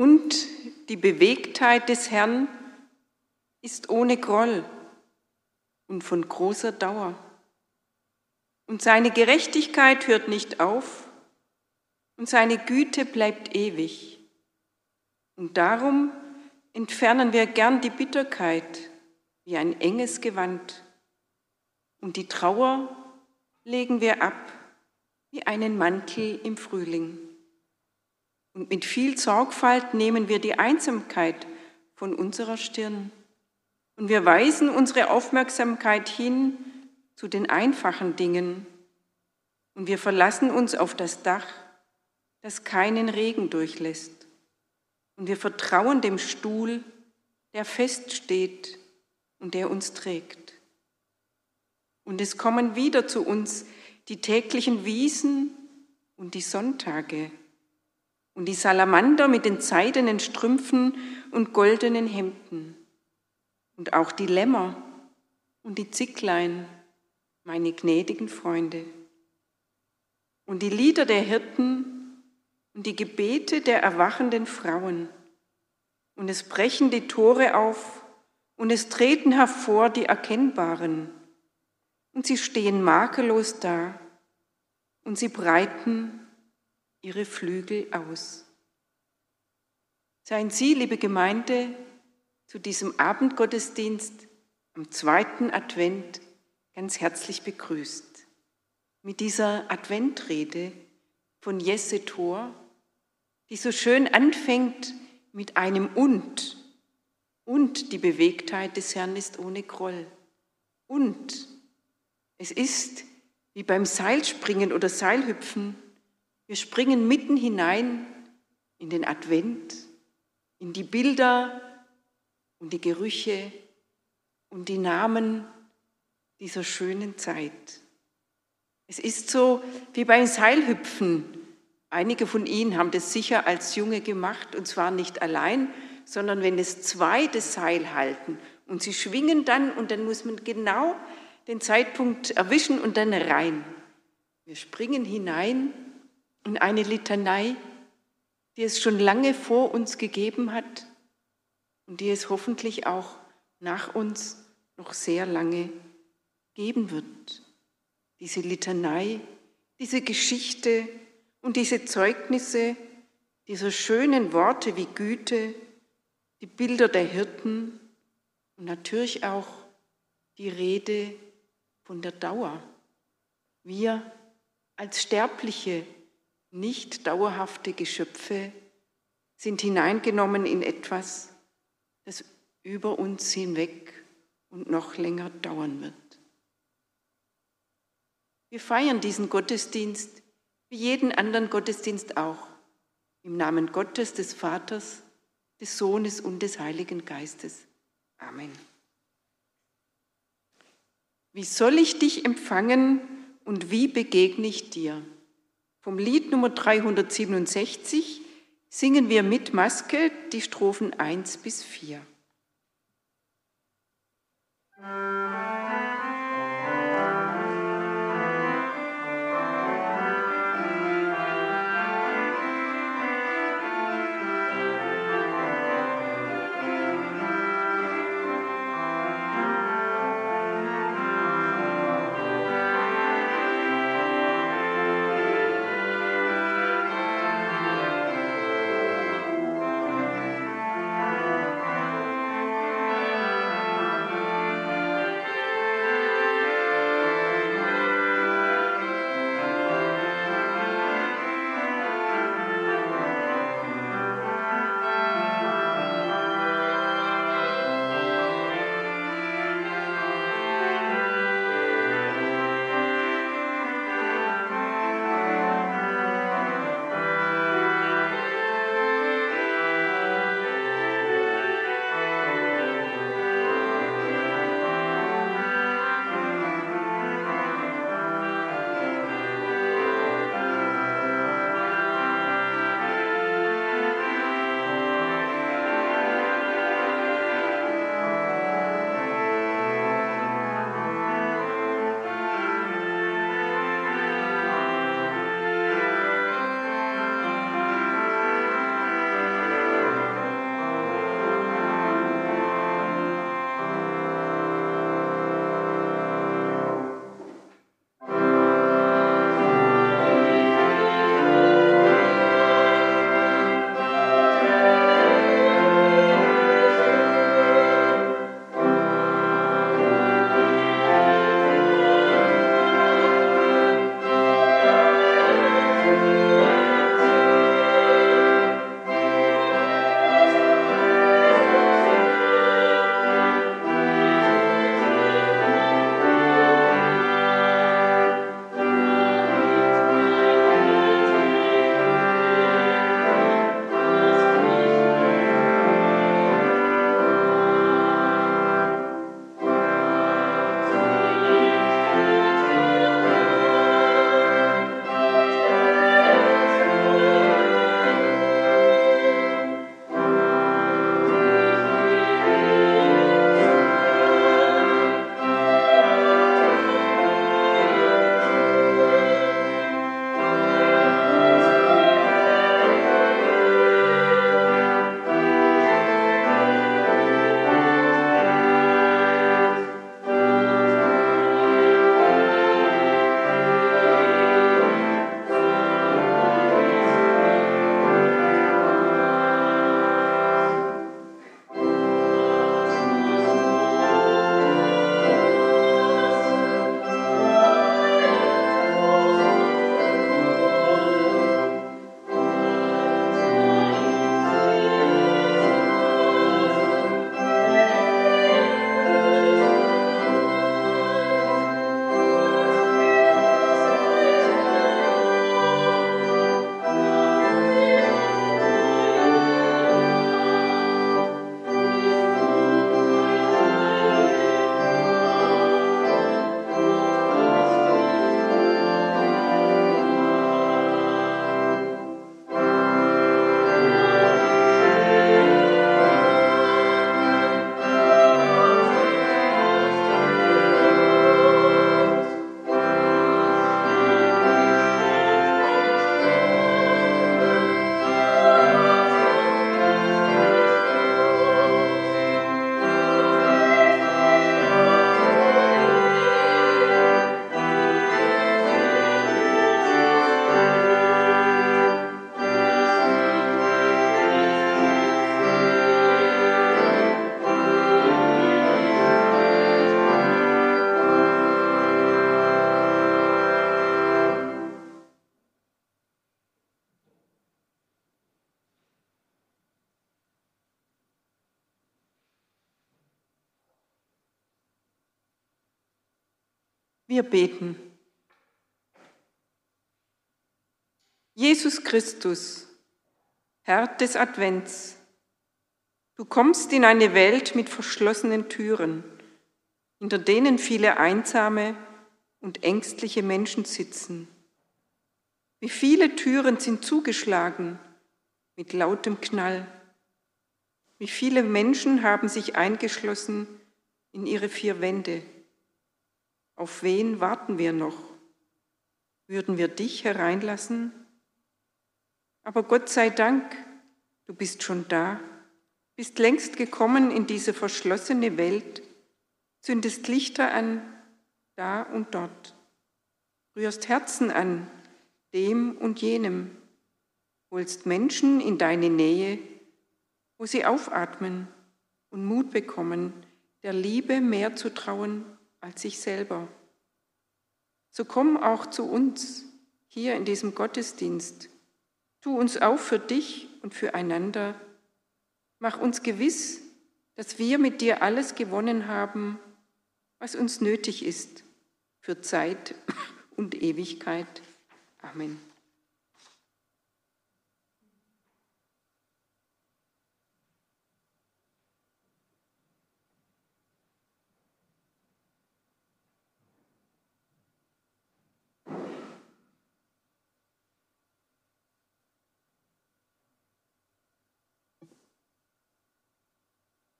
Und die Bewegtheit des Herrn ist ohne Groll und von großer Dauer. Und seine Gerechtigkeit hört nicht auf und seine Güte bleibt ewig. Und darum entfernen wir gern die Bitterkeit wie ein enges Gewand und die Trauer legen wir ab wie einen Mantel im Frühling. Und mit viel Sorgfalt nehmen wir die Einsamkeit von unserer Stirn. Und wir weisen unsere Aufmerksamkeit hin zu den einfachen Dingen. Und wir verlassen uns auf das Dach, das keinen Regen durchlässt. Und wir vertrauen dem Stuhl, der fest steht und der uns trägt. Und es kommen wieder zu uns die täglichen Wiesen und die Sonntage und die Salamander mit den seidenen Strümpfen und goldenen Hemden und auch die Lämmer und die Zicklein, meine gnädigen Freunde. Und die Lieder der Hirten und die Gebete der erwachenden Frauen. Und es brechen die Tore auf und es treten hervor die Erkennbaren und sie stehen makellos da und sie breiten ihre Flügel aus. Seien Sie, liebe Gemeinde, zu diesem Abendgottesdienst am zweiten Advent ganz herzlich begrüßt. Mit dieser Adventrede von Jesse Thor, die so schön anfängt mit einem Und. Und die Bewegtheit des Herrn ist ohne Groll. Und es ist wie beim Seilspringen oder Seilhüpfen. Wir springen mitten hinein in den Advent, in die Bilder und die Gerüche und die Namen dieser schönen Zeit. Es ist so wie beim Seilhüpfen. Einige von Ihnen haben das sicher als Junge gemacht und zwar nicht allein, sondern wenn es zwei das Seil halten und sie schwingen dann und dann muss man genau den Zeitpunkt erwischen und dann rein. Wir springen hinein in eine Litanei, die es schon lange vor uns gegeben hat und die es hoffentlich auch nach uns noch sehr lange geben wird. Diese Litanei, diese Geschichte und diese Zeugnisse dieser schönen Worte wie Güte, die Bilder der Hirten und natürlich auch die Rede von der Dauer. Wir als sterbliche, nicht dauerhafte Geschöpfe sind hineingenommen in etwas, das über uns hinweg und noch länger dauern wird. Wir feiern diesen Gottesdienst wie jeden anderen Gottesdienst auch, im Namen Gottes, des Vaters, des Sohnes und des Heiligen Geistes. Amen. Wie soll ich dich empfangen und wie begegne ich dir? Vom Lied Nummer 367 singen wir mit Maske die Strophen 1 bis 4. Wir beten. Jesus Christus, Herr des Advents, du kommst in eine Welt mit verschlossenen Türen, hinter denen viele einsame und ängstliche Menschen sitzen. Wie viele Türen sind zugeschlagen mit lautem Knall. Wie viele Menschen haben sich eingeschlossen in ihre vier Wände. Auf wen warten wir noch? Würden wir dich hereinlassen? Aber Gott sei Dank, du bist schon da, bist längst gekommen in diese verschlossene Welt, zündest Lichter an, da und dort, rührst Herzen an, dem und jenem, holst Menschen in deine Nähe, wo sie aufatmen und Mut bekommen, der Liebe mehr zu trauen als sich selber. So komm auch zu uns hier in diesem Gottesdienst. Tu uns auf für dich und füreinander. Mach uns gewiss, dass wir mit dir alles gewonnen haben, was uns nötig ist für Zeit und Ewigkeit. Amen.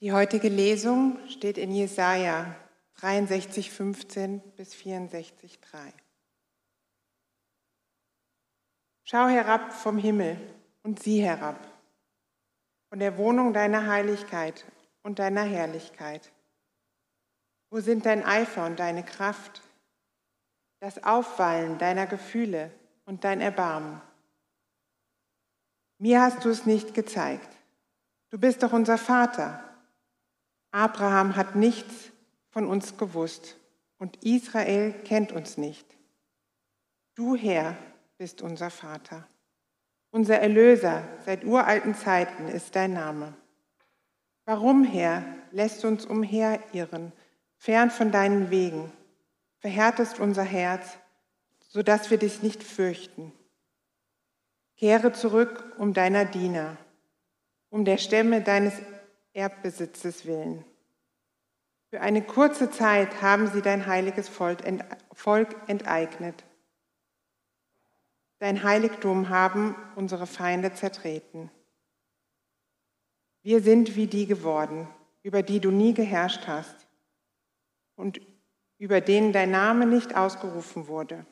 Die heutige Lesung steht in Jesaja 63, 15 bis 64, 3. Schau herab vom Himmel und sieh herab, von der Wohnung deiner Heiligkeit und deiner Herrlichkeit. Wo sind dein Eifer und deine Kraft, das Aufwallen deiner Gefühle und dein Erbarmen? Mir hast du es nicht gezeigt. Du bist doch unser Vater Abraham hat nichts von uns gewusst und Israel kennt uns nicht. Du, Herr, bist unser Vater. Unser Erlöser seit uralten Zeiten ist dein Name. Warum, Herr, lässt uns umherirren, fern von deinen Wegen, verhärtest unser Herz, so dass wir dich nicht fürchten. Kehre zurück um deiner Diener, um der Stämme deines Erbbesitzes willen. Für eine kurze Zeit haben sie dein heiliges Volk enteignet. Dein Heiligtum haben unsere Feinde zertreten. Wir sind wie die geworden, über die du nie geherrscht hast und über denen dein Name nicht ausgerufen wurde.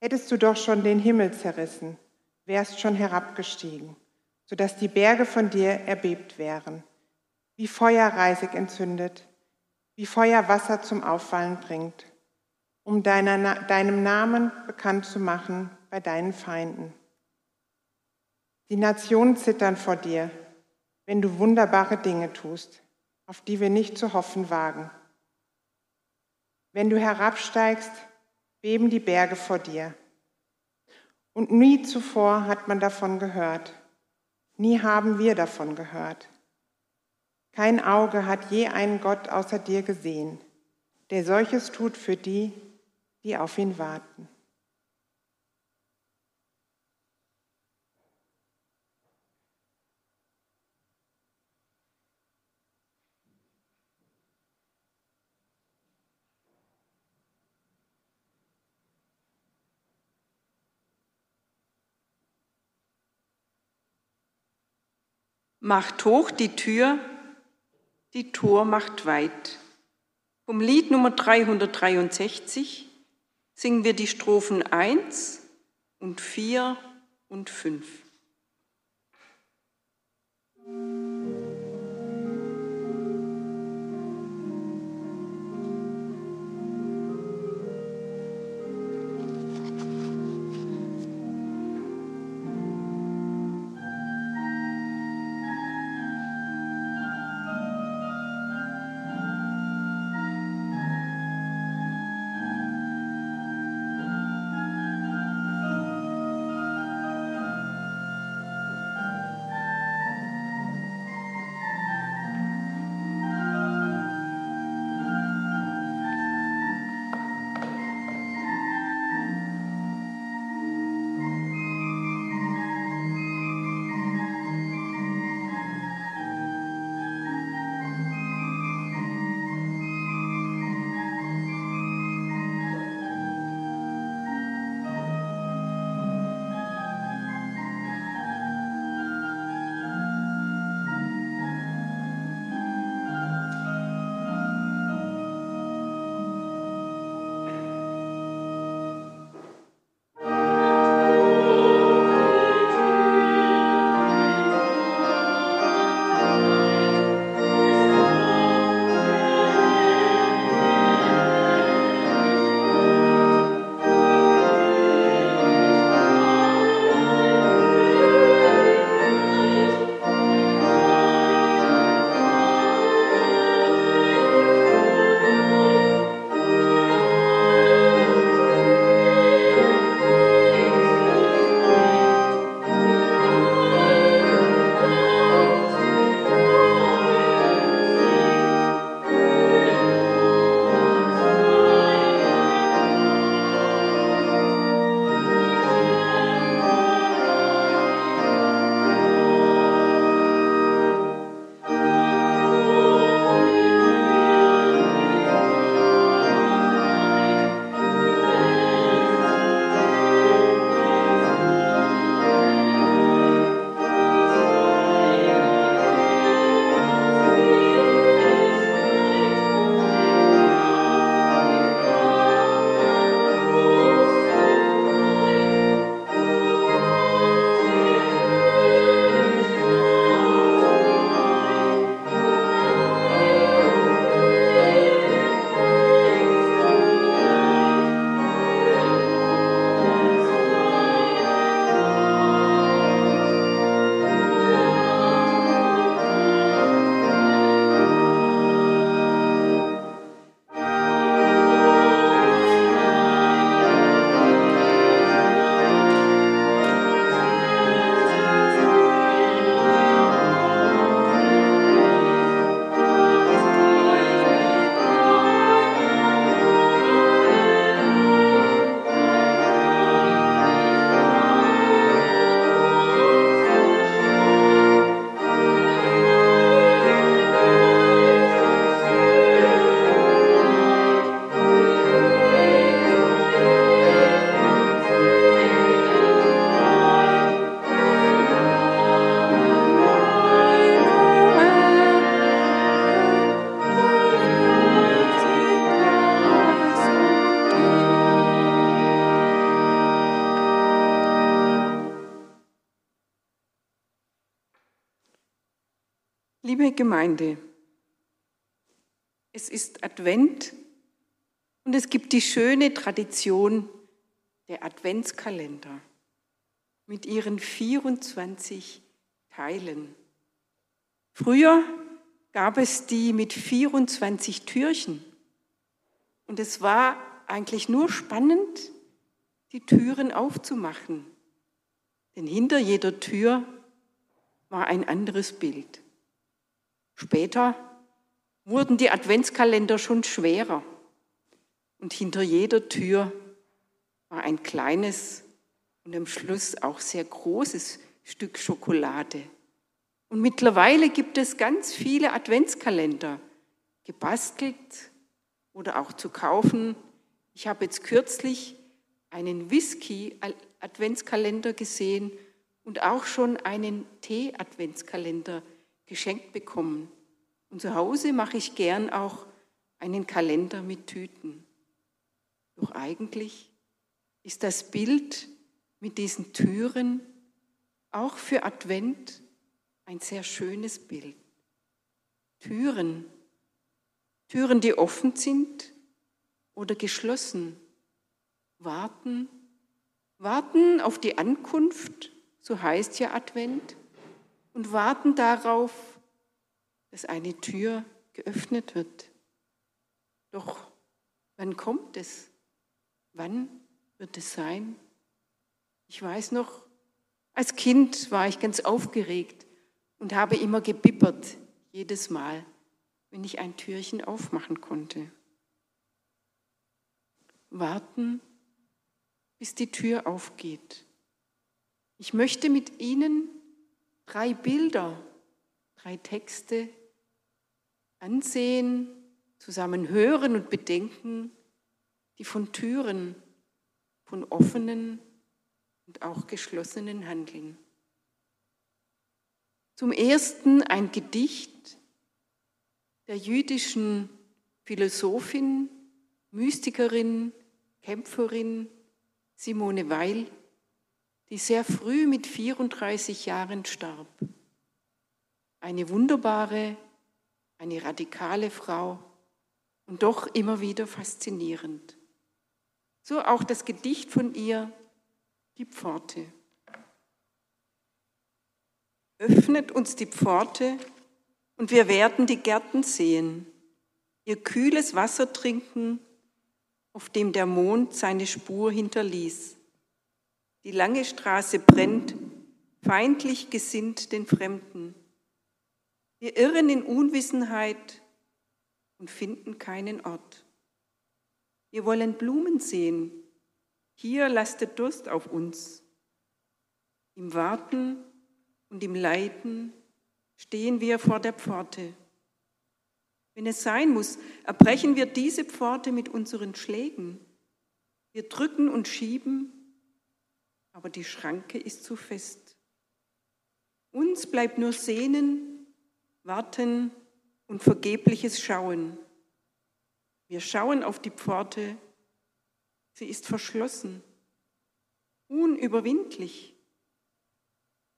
Hättest du doch schon den Himmel zerrissen, wärst schon herabgestiegen sodass die Berge von dir erbebt wären, wie Feuer reisig entzündet, wie Feuer Wasser zum Auffallen bringt, um deiner, deinem Namen bekannt zu machen bei deinen Feinden. Die Nationen zittern vor dir, wenn du wunderbare Dinge tust, auf die wir nicht zu hoffen wagen. Wenn du herabsteigst, beben die Berge vor dir. Und nie zuvor hat man davon gehört. Nie haben wir davon gehört. Kein Auge hat je einen Gott außer dir gesehen, der solches tut für die, die auf ihn warten. Macht hoch die Tür, die Tor macht weit. Vom Lied Nummer 363 singen wir die Strophen 1 und 4 und 5. Liebe Gemeinde, es ist Advent und es gibt die schöne Tradition der Adventskalender mit ihren 24 Teilen. Früher gab es die mit 24 Türchen und es war eigentlich nur spannend, die Türen aufzumachen, denn hinter jeder Tür war ein anderes Bild. Später wurden die Adventskalender schon schwerer und hinter jeder Tür war ein kleines und am Schluss auch sehr großes Stück Schokolade. Und mittlerweile gibt es ganz viele Adventskalender, gebastelt oder auch zu kaufen. Ich habe jetzt kürzlich einen Whisky-Adventskalender gesehen und auch schon einen Tee-Adventskalender geschenkt bekommen. Und zu Hause mache ich gern auch einen Kalender mit Tüten. Doch eigentlich ist das Bild mit diesen Türen auch für Advent ein sehr schönes Bild. Türen, Türen, die offen sind oder geschlossen, warten, warten auf die Ankunft, so heißt ja Advent, und warten darauf, dass eine Tür geöffnet wird. Doch wann kommt es? Wann wird es sein? Ich weiß noch, als Kind war ich ganz aufgeregt und habe immer gebippert, jedes Mal, wenn ich ein Türchen aufmachen konnte. Warten, bis die Tür aufgeht. Ich möchte mit Ihnen drei Bilder, drei Texte ansehen, zusammen hören und bedenken, die von Türen, von offenen und auch geschlossenen handeln. Zum ersten ein Gedicht der jüdischen Philosophin, Mystikerin, Kämpferin Simone Weil, die sehr früh mit 34 Jahren starb. Eine wunderbare eine radikale Frau und doch immer wieder faszinierend. So auch das Gedicht von ihr, die Pforte. Öffnet uns die Pforte und wir werden die Gärten sehen, ihr kühles Wasser trinken, auf dem der Mond seine Spur hinterließ. Die lange Straße brennt, feindlich gesinnt den Fremden. Wir irren in Unwissenheit und finden keinen Ort. Wir wollen Blumen sehen. Hier lastet Durst auf uns. Im Warten und im Leiden stehen wir vor der Pforte. Wenn es sein muss, erbrechen wir diese Pforte mit unseren Schlägen. Wir drücken und schieben, aber die Schranke ist zu fest. Uns bleibt nur Sehnen Warten und vergebliches Schauen. Wir schauen auf die Pforte, sie ist verschlossen, unüberwindlich.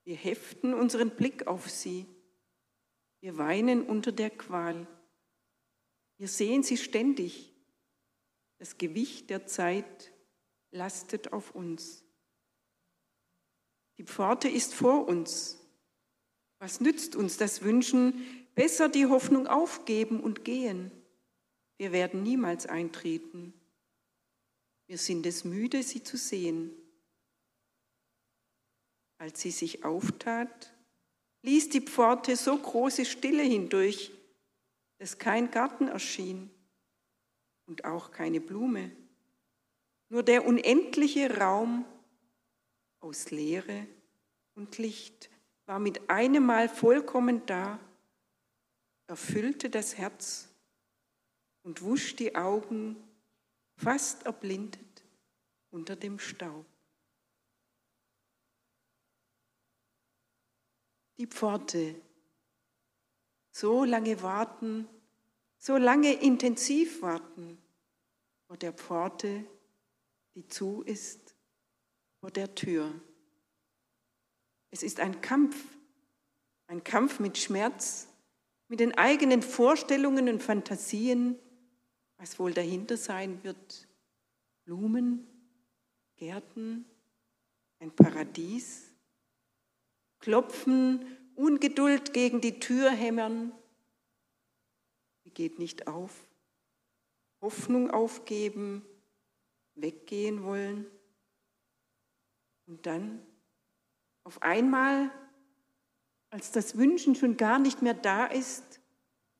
Wir heften unseren Blick auf sie, wir weinen unter der Qual. Wir sehen sie ständig, das Gewicht der Zeit lastet auf uns. Die Pforte ist vor uns, was nützt uns das Wünschen? Besser die Hoffnung aufgeben und gehen. Wir werden niemals eintreten. Wir sind es müde, sie zu sehen. Als sie sich auftat, ließ die Pforte so große Stille hindurch, dass kein Garten erschien und auch keine Blume, nur der unendliche Raum aus Leere und Licht war mit einem Mal vollkommen da, erfüllte das Herz und wusch die Augen, fast erblindet unter dem Staub. Die Pforte, so lange warten, so lange intensiv warten vor der Pforte, die zu ist, vor der Tür. Es ist ein Kampf, ein Kampf mit Schmerz, mit den eigenen Vorstellungen und Fantasien, was wohl dahinter sein wird. Blumen, Gärten, ein Paradies, klopfen, Ungeduld gegen die Tür hämmern, die geht nicht auf, Hoffnung aufgeben, weggehen wollen und dann auf einmal, als das Wünschen schon gar nicht mehr da ist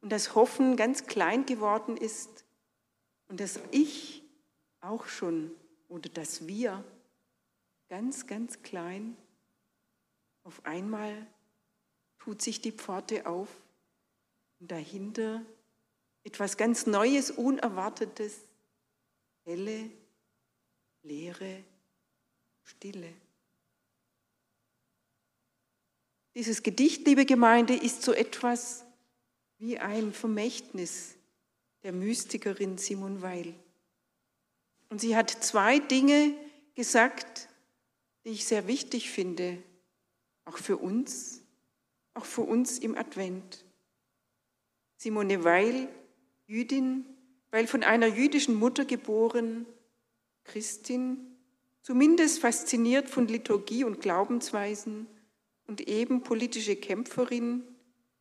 und das Hoffen ganz klein geworden ist und das Ich auch schon oder das Wir ganz, ganz klein, auf einmal tut sich die Pforte auf und dahinter etwas ganz Neues, Unerwartetes, helle, leere Stille. Dieses Gedicht, liebe Gemeinde, ist so etwas wie ein Vermächtnis der Mystikerin Simon Weil. Und sie hat zwei Dinge gesagt, die ich sehr wichtig finde, auch für uns, auch für uns im Advent. Simone Weil, Jüdin, weil von einer jüdischen Mutter geboren, Christin, zumindest fasziniert von Liturgie und Glaubensweisen und eben politische Kämpferin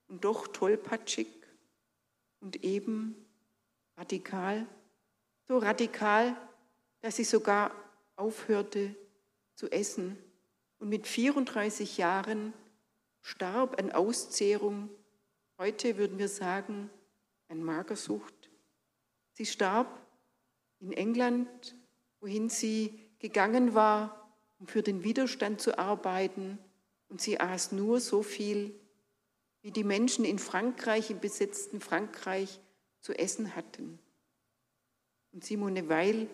und doch tollpatschig und eben radikal, so radikal, dass sie sogar aufhörte zu essen und mit 34 Jahren starb an Auszehrung, heute würden wir sagen, an Magersucht. Sie starb in England, wohin sie gegangen war, um für den Widerstand zu arbeiten. Und sie aß nur so viel, wie die Menschen in Frankreich, im besetzten Frankreich, zu essen hatten. Und Simone Weil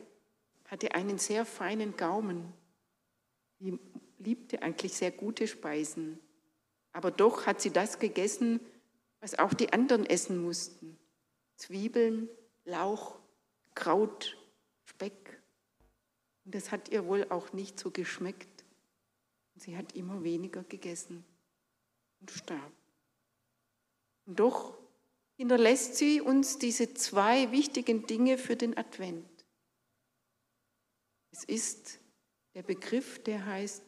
hatte einen sehr feinen Gaumen. Die liebte eigentlich sehr gute Speisen. Aber doch hat sie das gegessen, was auch die anderen essen mussten. Zwiebeln, Lauch, Kraut. Und das hat ihr wohl auch nicht so geschmeckt. Und sie hat immer weniger gegessen und starb. Und doch hinterlässt sie uns diese zwei wichtigen Dinge für den Advent. Es ist der Begriff, der heißt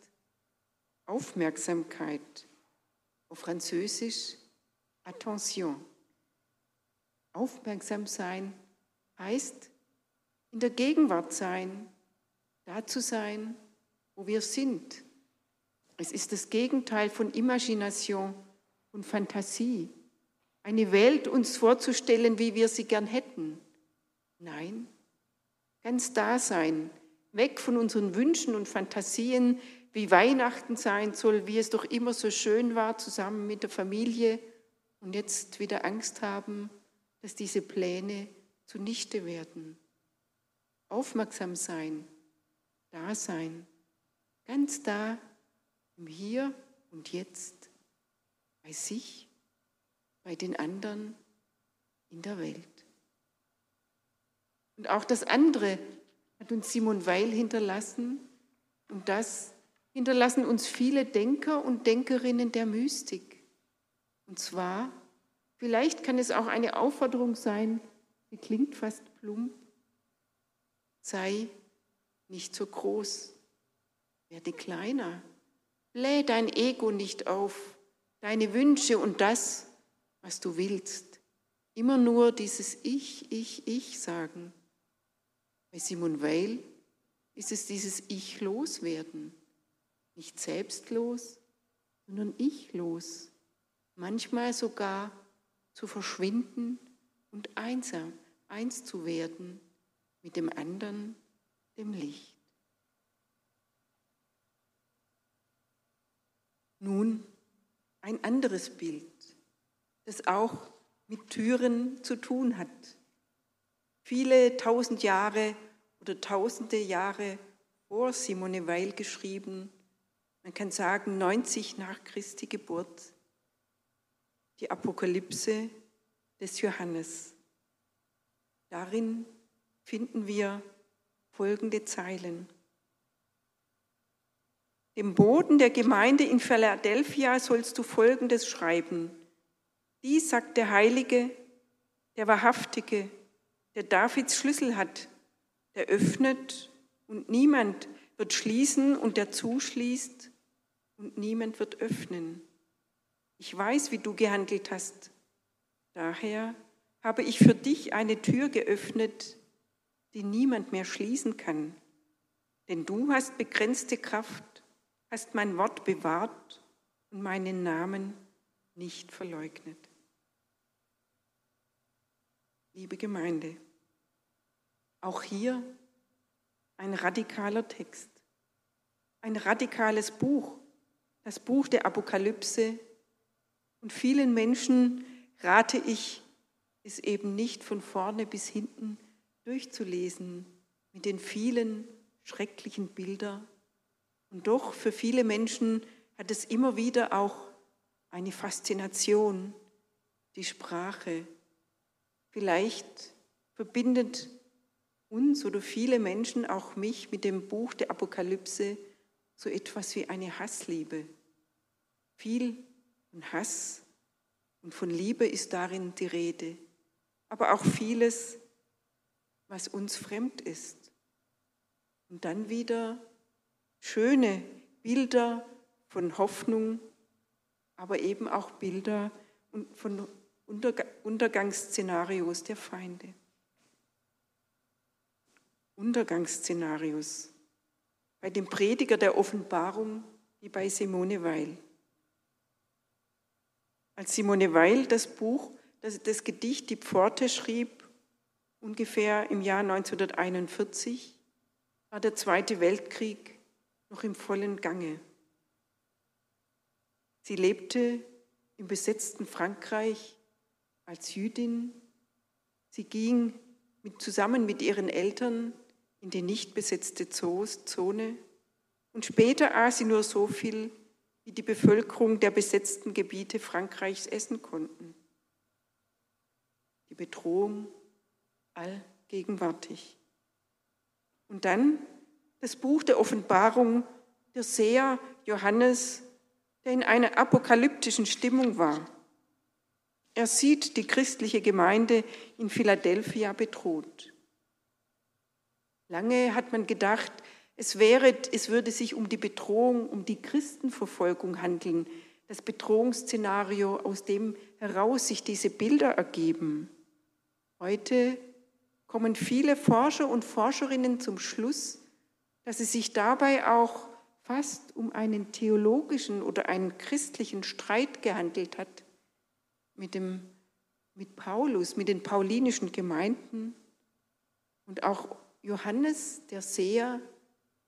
Aufmerksamkeit, auf Französisch Attention. Aufmerksam sein heißt in der Gegenwart sein, da zu sein, wo wir sind. Es ist das Gegenteil von Imagination und Fantasie, eine Welt uns vorzustellen, wie wir sie gern hätten. Nein, ganz da sein, weg von unseren Wünschen und Fantasien, wie Weihnachten sein soll, wie es doch immer so schön war, zusammen mit der Familie und jetzt wieder Angst haben, dass diese Pläne zunichte werden. Aufmerksam sein, Dasein, ganz da im Hier und Jetzt, bei sich, bei den anderen, in der Welt. Und auch das andere hat uns Simon Weil hinterlassen und das hinterlassen uns viele Denker und Denkerinnen der Mystik. Und zwar, vielleicht kann es auch eine Aufforderung sein, die klingt fast plump, sei nicht so groß, werde kleiner. Bläh dein Ego nicht auf, deine Wünsche und das, was du willst. Immer nur dieses Ich, Ich, Ich sagen. Bei Simon Weil ist es dieses Ich loswerden. Nicht selbstlos, sondern ich-los. Manchmal sogar zu verschwinden und einsam, eins zu werden mit dem anderen dem Licht. Nun ein anderes Bild, das auch mit Türen zu tun hat. Viele tausend Jahre oder tausende Jahre vor Simone Weil geschrieben, man kann sagen 90 nach Christi Geburt, die Apokalypse des Johannes. Darin finden wir folgende Zeilen. Dem Boden der Gemeinde in Philadelphia sollst du Folgendes schreiben. Dies sagt der Heilige, der Wahrhaftige, der Davids Schlüssel hat, der öffnet und niemand wird schließen und der zuschließt und niemand wird öffnen. Ich weiß, wie du gehandelt hast. Daher habe ich für dich eine Tür geöffnet, die niemand mehr schließen kann. Denn du hast begrenzte Kraft, hast mein Wort bewahrt und meinen Namen nicht verleugnet. Liebe Gemeinde, auch hier ein radikaler Text, ein radikales Buch, das Buch der Apokalypse. Und vielen Menschen rate ich, es eben nicht von vorne bis hinten durchzulesen mit den vielen schrecklichen Bildern. Und doch für viele Menschen hat es immer wieder auch eine Faszination, die Sprache. Vielleicht verbindet uns oder viele Menschen, auch mich, mit dem Buch der Apokalypse so etwas wie eine Hassliebe. Viel von Hass und von Liebe ist darin die Rede, aber auch vieles, was uns fremd ist. Und dann wieder schöne Bilder von Hoffnung, aber eben auch Bilder von Untergangsszenarios der Feinde. Untergangsszenarios. Bei dem Prediger der Offenbarung wie bei Simone Weil. Als Simone Weil das Buch, das, das Gedicht Die Pforte schrieb, ungefähr im Jahr 1941, war der Zweite Weltkrieg noch im vollen Gange. Sie lebte im besetzten Frankreich als Jüdin. Sie ging mit, zusammen mit ihren Eltern in die nicht besetzte Zone und später aß sie nur so viel, wie die Bevölkerung der besetzten Gebiete Frankreichs essen konnten. Die Bedrohung allgegenwärtig. Und dann das Buch der Offenbarung, der Seher Johannes, der in einer apokalyptischen Stimmung war. Er sieht die christliche Gemeinde in Philadelphia bedroht. Lange hat man gedacht, es, wäre, es würde sich um die Bedrohung, um die Christenverfolgung handeln, das Bedrohungsszenario, aus dem heraus sich diese Bilder ergeben. Heute kommen viele Forscher und Forscherinnen zum Schluss, dass es sich dabei auch fast um einen theologischen oder einen christlichen Streit gehandelt hat mit, dem, mit Paulus, mit den paulinischen Gemeinden und auch Johannes, der Seher,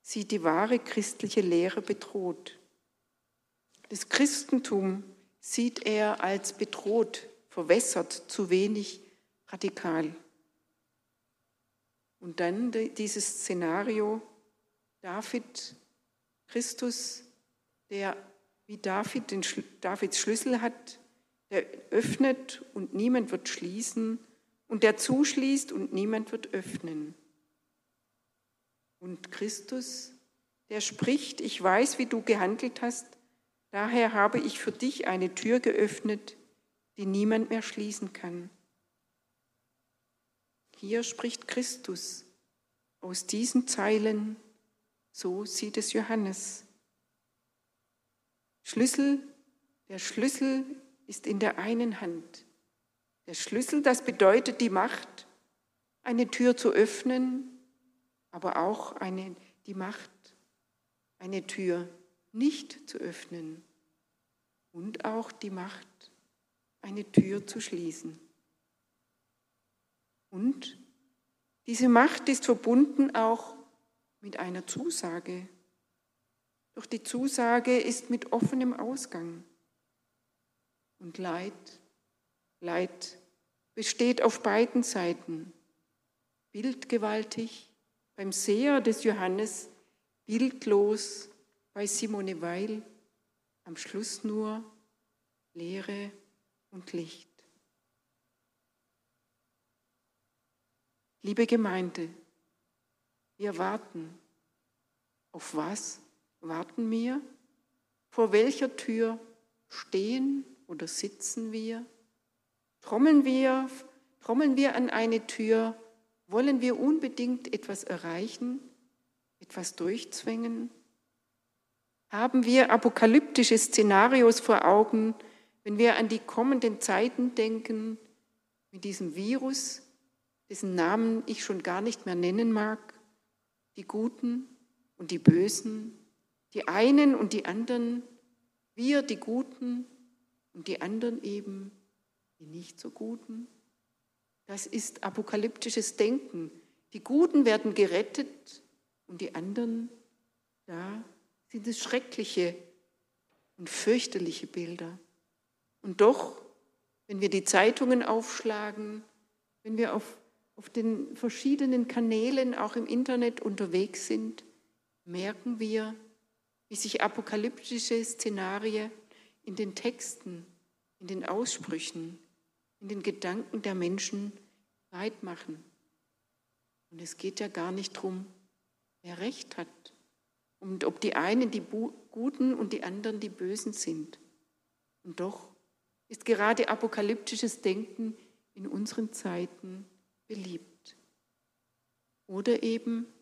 sieht die wahre christliche Lehre bedroht. Das Christentum sieht er als bedroht, verwässert, zu wenig radikal. Und dann dieses Szenario, David, Christus, der wie David den, Davids Schlüssel hat, der öffnet und niemand wird schließen und der zuschließt und niemand wird öffnen. Und Christus, der spricht, ich weiß, wie du gehandelt hast, daher habe ich für dich eine Tür geöffnet, die niemand mehr schließen kann. Hier spricht Christus aus diesen Zeilen, so sieht es Johannes. Schlüssel, der Schlüssel ist in der einen Hand. Der Schlüssel, das bedeutet die Macht, eine Tür zu öffnen aber auch eine, die Macht, eine Tür nicht zu öffnen und auch die Macht, eine Tür zu schließen. Und diese Macht ist verbunden auch mit einer Zusage. Doch die Zusage ist mit offenem Ausgang. Und Leid, Leid besteht auf beiden Seiten, bildgewaltig beim Seher des Johannes bildlos, bei Simone Weil am Schluss nur Leere und Licht. Liebe Gemeinde, wir warten. Auf was warten wir? Vor welcher Tür stehen oder sitzen wir? Trommeln wir, trommeln wir an eine Tür, wollen wir unbedingt etwas erreichen, etwas durchzwängen? Haben wir apokalyptische Szenarios vor Augen, wenn wir an die kommenden Zeiten denken, mit diesem Virus, dessen Namen ich schon gar nicht mehr nennen mag, die Guten und die Bösen, die einen und die anderen, wir die Guten und die anderen eben die nicht so Guten? Das ist apokalyptisches Denken. Die Guten werden gerettet und die anderen, da sind es schreckliche und fürchterliche Bilder. Und doch, wenn wir die Zeitungen aufschlagen, wenn wir auf, auf den verschiedenen Kanälen, auch im Internet unterwegs sind, merken wir, wie sich apokalyptische Szenarien in den Texten, in den Aussprüchen, in den Gedanken der Menschen weit machen. Und es geht ja gar nicht darum, wer recht hat und ob die einen die Guten und die anderen die Bösen sind. Und doch ist gerade apokalyptisches Denken in unseren Zeiten beliebt. Oder eben